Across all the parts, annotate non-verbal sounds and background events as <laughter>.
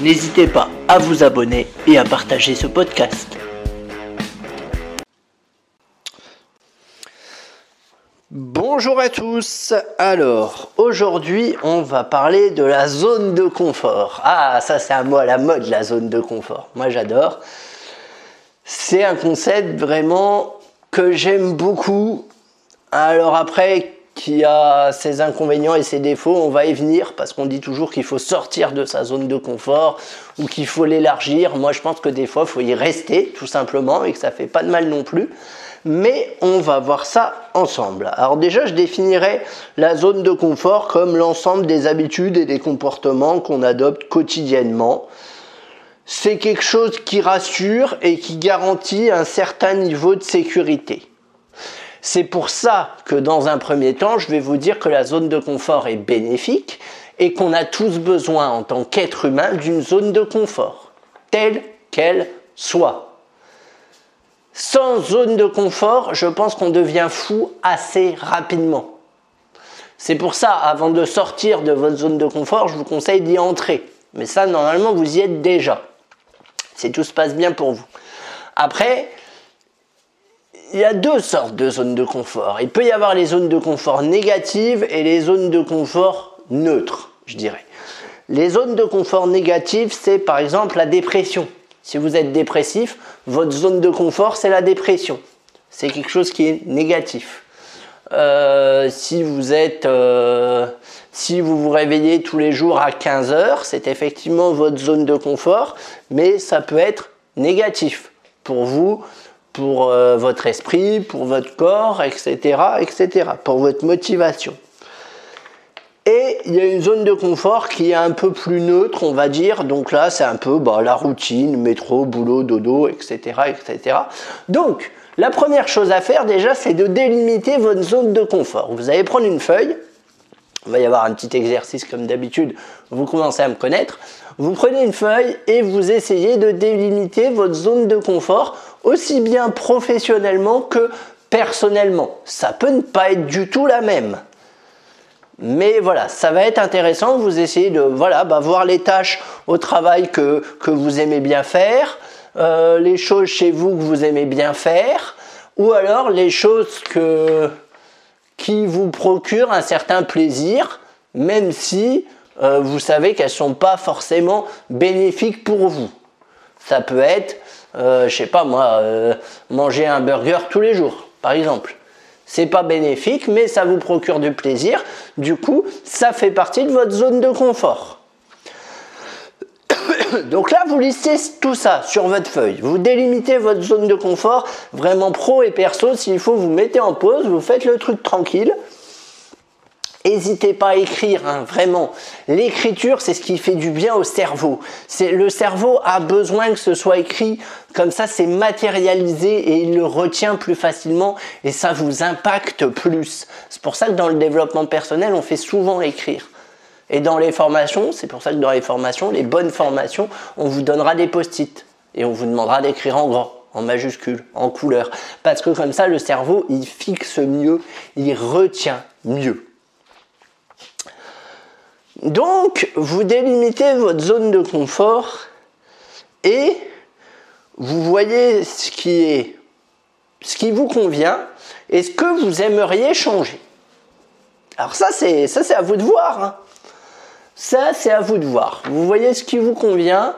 N'hésitez pas à vous abonner et à partager ce podcast. Bonjour à tous. Alors, aujourd'hui, on va parler de la zone de confort. Ah, ça c'est un mot à la mode, la zone de confort. Moi, j'adore. C'est un concept vraiment que j'aime beaucoup. Alors après, qui a ses inconvénients et ses défauts, on va y venir parce qu'on dit toujours qu'il faut sortir de sa zone de confort ou qu'il faut l'élargir. Moi, je pense que des fois, il faut y rester tout simplement et que ça fait pas de mal non plus. Mais on va voir ça ensemble. Alors déjà, je définirais la zone de confort comme l'ensemble des habitudes et des comportements qu'on adopte quotidiennement. C'est quelque chose qui rassure et qui garantit un certain niveau de sécurité. C'est pour ça que dans un premier temps, je vais vous dire que la zone de confort est bénéfique et qu'on a tous besoin en tant qu'être humain d'une zone de confort, telle qu'elle soit. Sans zone de confort, je pense qu'on devient fou assez rapidement. C'est pour ça, avant de sortir de votre zone de confort, je vous conseille d'y entrer. Mais ça, normalement, vous y êtes déjà. Si tout se passe bien pour vous. Après, il y a deux sortes de zones de confort. Il peut y avoir les zones de confort négatives et les zones de confort neutres, je dirais. Les zones de confort négatives, c'est par exemple la dépression. Si vous êtes dépressif, votre zone de confort, c'est la dépression. C'est quelque chose qui est négatif. Euh, si vous êtes, euh, si vous vous réveillez tous les jours à 15 heures, c'est effectivement votre zone de confort, mais ça peut être négatif pour vous pour euh, votre esprit, pour votre corps, etc., etc., pour votre motivation. Et il y a une zone de confort qui est un peu plus neutre, on va dire. Donc là, c'est un peu bah, la routine, métro, boulot, dodo, etc., etc. Donc, la première chose à faire déjà, c'est de délimiter votre zone de confort. Vous allez prendre une feuille. Il va y avoir un petit exercice comme d'habitude. Vous commencez à me connaître. Vous prenez une feuille et vous essayez de délimiter votre zone de confort aussi bien professionnellement que personnellement. Ça peut ne pas être du tout la même. Mais voilà, ça va être intéressant. Vous essayez de voilà, bah, voir les tâches au travail que, vous aimez bien faire, euh, les choses chez vous que vous aimez bien faire, ou alors les choses que, qui vous procurent un certain plaisir, même si euh, vous savez qu'elles ne sont pas forcément bénéfiques pour vous. Ça peut être euh, je sais pas moi, euh, manger un burger tous les jours, par exemple. C'est pas bénéfique, mais ça vous procure du plaisir. Du coup, ça fait partie de votre zone de confort. <coughs> Donc là, vous listez tout ça sur votre feuille. Vous délimitez votre zone de confort, vraiment pro et perso. S'il faut, vous mettez en pause, vous faites le truc tranquille. N'hésitez pas à écrire, hein, vraiment. L'écriture, c'est ce qui fait du bien au cerveau. C'est le cerveau a besoin que ce soit écrit comme ça, c'est matérialisé et il le retient plus facilement et ça vous impacte plus. C'est pour ça que dans le développement personnel, on fait souvent écrire. Et dans les formations, c'est pour ça que dans les formations, les bonnes formations, on vous donnera des post-it et on vous demandera d'écrire en grand en majuscule, en couleur. Parce que comme ça, le cerveau, il fixe mieux, il retient mieux. Donc, vous délimitez votre zone de confort et vous voyez ce qui vous convient et ce que vous aimeriez changer. Alors ça c'est ça c'est à vous de voir. Hein. Ça c'est à vous de voir. Vous voyez ce qui vous convient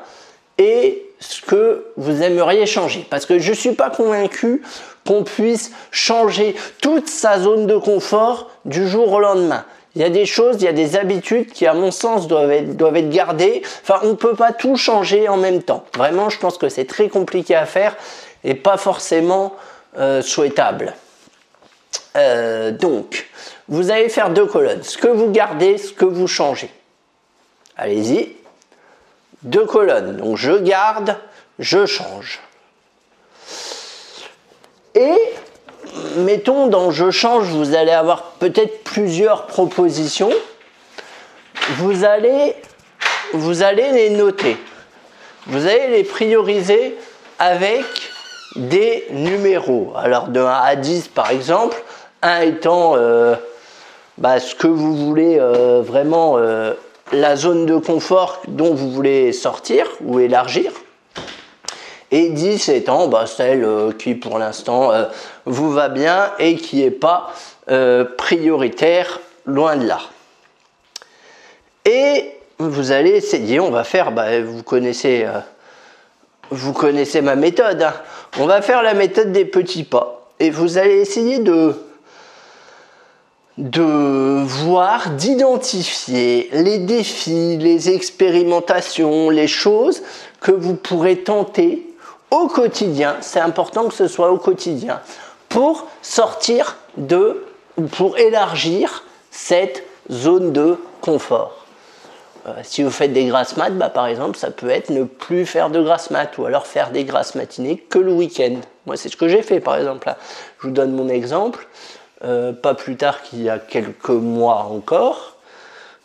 et ce que vous aimeriez changer. Parce que je ne suis pas convaincu qu'on puisse changer toute sa zone de confort du jour au lendemain. Il y a des choses, il y a des habitudes qui, à mon sens, doivent être, gardées. Enfin, on ne peut pas tout changer en même temps. Vraiment, je pense que c'est très compliqué à faire et pas forcément euh, souhaitable. Euh, donc, vous allez faire deux colonnes. Ce que vous gardez, ce que vous changez. Allez-y. deux colonnes. Donc je garde, je change. Et mettons dans je change, vous allez avoir peut-être plusieurs propositions. Vous allez, les noter. Vous allez les prioriser avec des numéros. Alors de 1 à 10 par exemple, 1 étant euh, bah, ce que vous voulez euh, vraiment, euh, la zone de confort dont vous voulez sortir ou élargir. Et 10 étant bah, celle qui pour l'instant vous va bien et qui n'est pas prioritaire, loin de là. Et vous allez essayer, on va faire, bah, vous connaissez vous connaissez ma méthode. Hein. On va faire la méthode des petits pas. Et vous allez essayer de, de voir, d'identifier les défis, les expérimentations, les choses que vous pourrez tenter au quotidien. C'est important que ce soit au quotidien pour sortir de, ou pour élargir cette zone de confort. Euh, si vous faites des grasses mat, bah, par exemple, ça peut être ne plus faire de grasses mat ou alors faire des grasses matinées que le week-end. Moi, c'est ce que j'ai fait, par exemple. Je vous donne mon exemple. Euh, pas plus tard qu'il y a quelques mois encore,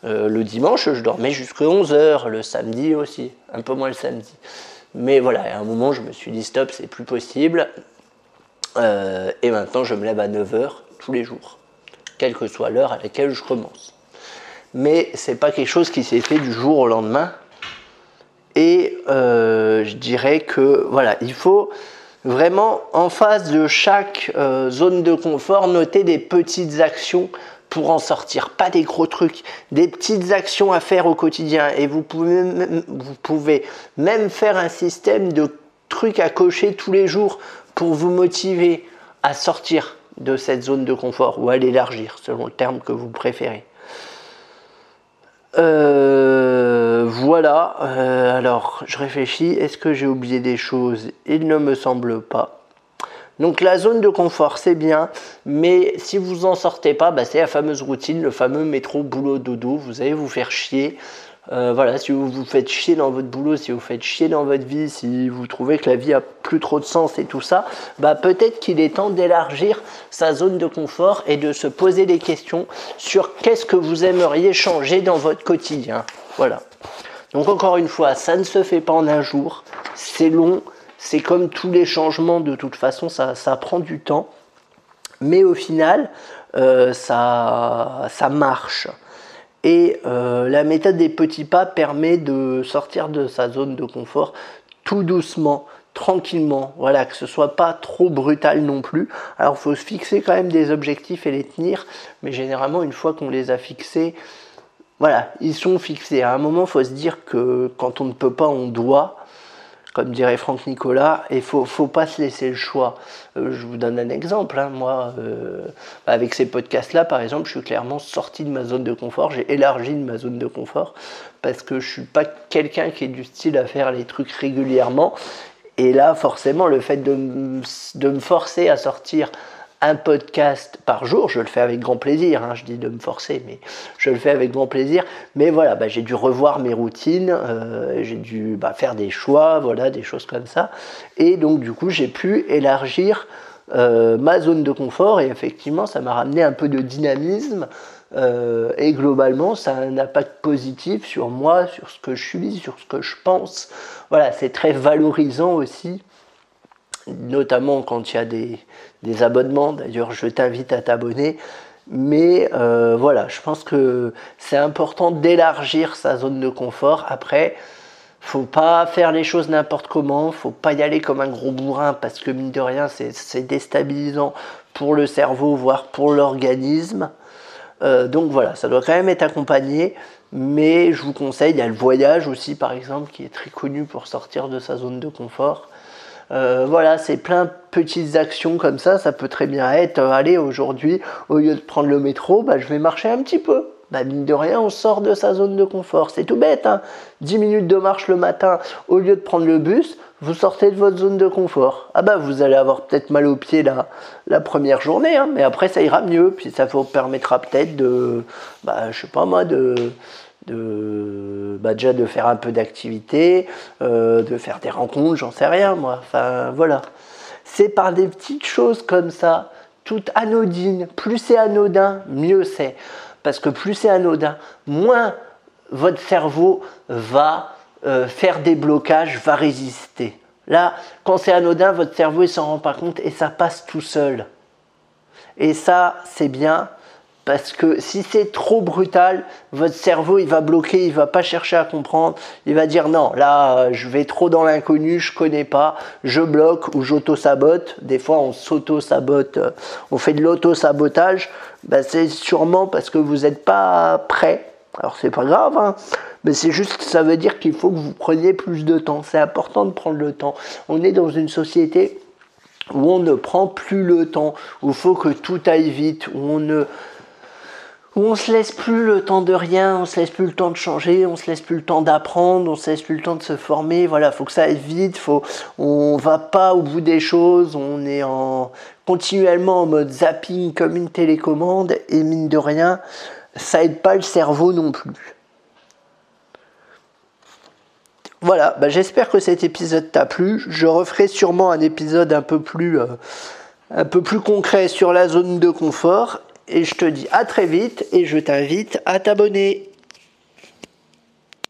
euh, le dimanche, je dormais jusqu'à 11h, le samedi aussi, un peu moins le samedi. Mais voilà, à un moment, je me suis dit stop, c'est plus possible. et maintenant, je me lève à 9h tous les jours, quelle que soit l'heure à laquelle je commence mais c'est pas quelque chose qui s'est fait du jour au lendemain. Et euh, je dirais que voilà, il faut vraiment en face de chaque euh, zone de confort noter des petites actions pour en sortir, pas des gros trucs, des petites actions à faire au quotidien. Et vous pouvez, même faire un système de trucs à cocher tous les jours pour vous motiver à sortir de cette zone de confort ou à l'élargir selon le terme que vous préférez. Euh, voilà, euh, alors je réfléchis, est-ce que j'ai oublié des choses? Il ne me semble pas. Donc la zone de confort c'est bien, mais si vous en sortez pas, bah, c'est la fameuse routine, le fameux métro boulot dodo, vous allez vous faire chier. Euh, voilà, si vous vous faites chier dans votre boulot, si vous faites chier dans votre vie, si vous trouvez que la vie a plus trop de sens et tout ça, bah peut-être qu'il est temps d'élargir sa zone de confort et de se poser des questions sur qu'est-ce que vous aimeriez changer dans votre quotidien. Voilà. Donc encore une fois, ça ne se fait pas en un jour, c'est long, c'est comme tous les changements de toute façon, ça, prend du temps, mais au final, euh, ça, marche. Et euh, la méthode des petits pas permet de sortir de sa zone de confort tout doucement, tranquillement, voilà, que ce soit pas trop brutal non plus. Alors il faut se fixer quand même des objectifs et les tenir, mais généralement une fois qu'on les a fixés, voilà, ils sont fixés. À un moment, faut se dire que quand on ne peut pas, on doit comme dirait Franck Nicolas, et il faut, faut pas se laisser le choix. Euh, je vous donne un exemple, hein. moi, euh, avec ces podcasts-là, par exemple, je suis clairement sorti de ma zone de confort, j'ai élargi ma zone de confort, parce que je suis pas quelqu'un qui est du style à faire les trucs régulièrement, et là, forcément, le fait de me forcer à sortir un podcast par jour. Je le fais avec grand plaisir. Hein, je dis de me forcer, mais je le fais avec grand plaisir. Mais voilà, bah, j'ai dû revoir mes routines, euh, j'ai dû bah, faire des choix, voilà, des choses comme ça. Et donc, du coup, j'ai pu élargir euh, ma zone de confort. Et effectivement, ça m'a ramené un peu de dynamisme. Euh, et globalement, ça a un impact positif sur moi, sur ce que je suis, sur ce que je pense. Voilà, c'est très valorisant aussi notamment quand il y a des, abonnements. D'ailleurs, je t'invite à t'abonner. Mais euh, voilà, je pense que c'est important d'élargir sa zone de confort. Après, faut pas faire les choses n'importe comment, faut pas y aller comme un gros bourrin parce que mine de rien, c'est déstabilisant pour le cerveau, voire pour l'organisme. Euh, donc voilà, ça doit quand même être accompagné. Mais je vous conseille, il y a le voyage aussi par exemple qui est très connu pour sortir de sa zone de confort. Euh, voilà, c'est plein de petites actions comme ça. Ça peut très bien être, euh, allez, aujourd'hui, au lieu de prendre le métro, bah, je vais marcher un petit peu. Bah, mine de rien, on sort de sa zone de confort. C'est tout bête, hein 10 minutes de marche le matin, au lieu de prendre le bus, vous sortez de votre zone de confort. Ah bah vous allez avoir peut-être mal aux pieds la, la première journée, hein, mais après ça ira mieux, puis ça vous permettra peut-être de, bah, je sais pas moi, de, de bah, déjà de faire un peu d'activité, euh, de faire des rencontres, j'en sais rien moi. Enfin voilà. C'est par des petites choses comme ça, toutes anodines. Plus c'est anodin, mieux c'est. Parce que plus c'est anodin, moins votre cerveau va euh, faire des blocages, va résister. Là, quand c'est anodin, votre cerveau ne s'en rend pas compte et ça passe tout seul. Et ça, c'est bien parce que si c'est trop brutal, votre cerveau il va bloquer, il va pas chercher à comprendre, il va dire non, là je vais trop dans l'inconnu, je connais pas, je bloque ou j'auto-sabote. Des fois on s'auto-sabote, euh, on fait de l'auto-sabotage, ben, c'est sûrement parce que vous n'êtes pas prêt. Alors c'est pas grave, hein, mais c'est juste ça veut dire qu'il faut que vous preniez plus de temps. C'est important de prendre le temps. On est dans une société où on ne prend plus le temps, où il faut que tout aille vite, où on ne où on se laisse plus le temps de rien, on se laisse plus le temps de changer, on se laisse plus le temps d'apprendre, on se laisse plus le temps de se former. Voilà, faut que ça aille vite, faut, on va pas au bout des choses, on est en continuellement en mode zapping comme une télécommande et mine de rien, ça aide pas le cerveau non plus. Voilà, bah j'espère que cet épisode t'a plu. Je referai sûrement un épisode un peu plus, euh, un peu plus concret sur la zone de confort et je te dis à très vite et je t'invite à t'abonner.